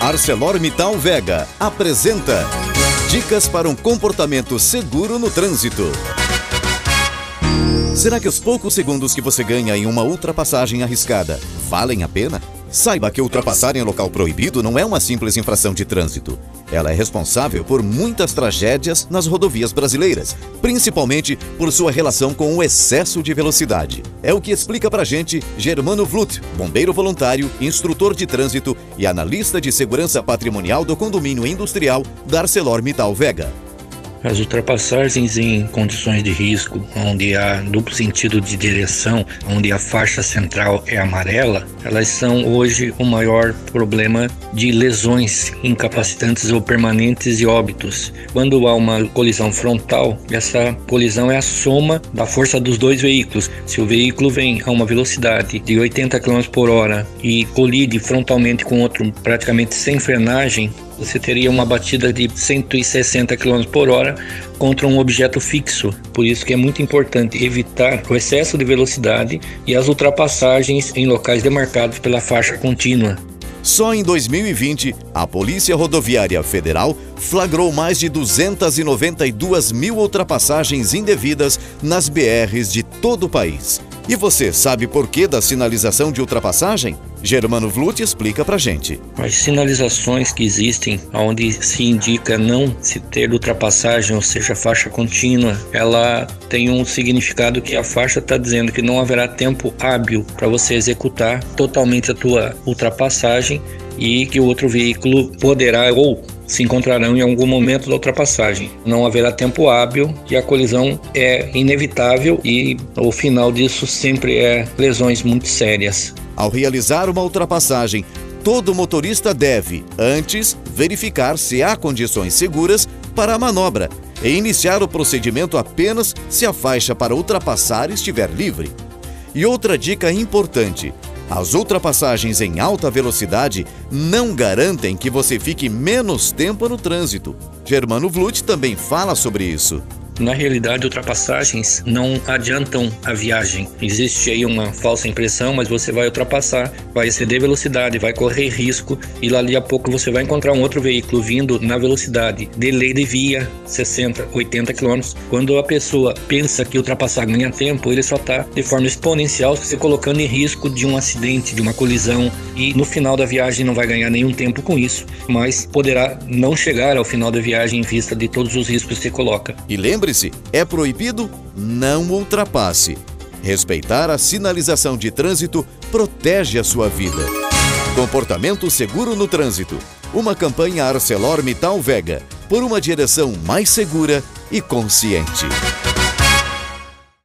ArcelorMittal Vega apresenta Dicas para um comportamento seguro no trânsito. Será que os poucos segundos que você ganha em uma ultrapassagem arriscada valem a pena? Saiba que ultrapassar em local proibido não é uma simples infração de trânsito. Ela é responsável por muitas tragédias nas rodovias brasileiras, principalmente por sua relação com o excesso de velocidade. É o que explica pra gente Germano Vlut, bombeiro voluntário, instrutor de trânsito e analista de segurança patrimonial do condomínio industrial da ArcelorMittal Vega. As ultrapassagens em condições de risco, onde há duplo sentido de direção, onde a faixa central é amarela, elas são hoje o maior problema de lesões incapacitantes ou permanentes e óbitos. Quando há uma colisão frontal, essa colisão é a soma da força dos dois veículos. Se o veículo vem a uma velocidade de 80 km por hora e colide frontalmente com outro praticamente sem frenagem, você teria uma batida de 160 km por hora contra um objeto fixo. Por isso que é muito importante evitar o excesso de velocidade e as ultrapassagens em locais demarcados pela faixa contínua. Só em 2020, a Polícia Rodoviária Federal flagrou mais de 292 mil ultrapassagens indevidas nas BRs de todo o país. E você sabe por que da sinalização de ultrapassagem? Germano Vlut explica pra gente. As sinalizações que existem, onde se indica não se ter ultrapassagem, ou seja, faixa contínua, ela tem um significado que a faixa está dizendo que não haverá tempo hábil para você executar totalmente a tua ultrapassagem e que o outro veículo poderá ou se encontrarão em algum momento da ultrapassagem. Não haverá tempo hábil e a colisão é inevitável e o final disso sempre é lesões muito sérias. Ao realizar uma ultrapassagem, todo motorista deve, antes, verificar se há condições seguras para a manobra e iniciar o procedimento apenas se a faixa para ultrapassar estiver livre. E outra dica importante: as ultrapassagens em alta velocidade não garantem que você fique menos tempo no trânsito. Germano Vlut também fala sobre isso. Na realidade, ultrapassagens não adiantam a viagem. Existe aí uma falsa impressão, mas você vai ultrapassar, vai exceder velocidade, vai correr risco e lá ali a pouco você vai encontrar um outro veículo vindo na velocidade de lei de via 60, 80 km. Quando a pessoa pensa que ultrapassar ganha tempo, ele só está de forma exponencial se colocando em risco de um acidente, de uma colisão e no final da viagem não vai ganhar nenhum tempo com isso, mas poderá não chegar ao final da viagem em vista de todos os riscos que você coloca. E lembre Lembre-se, é proibido? Não ultrapasse. Respeitar a sinalização de trânsito protege a sua vida. Comportamento seguro no trânsito. Uma campanha ArcelorMittal Vega por uma direção mais segura e consciente.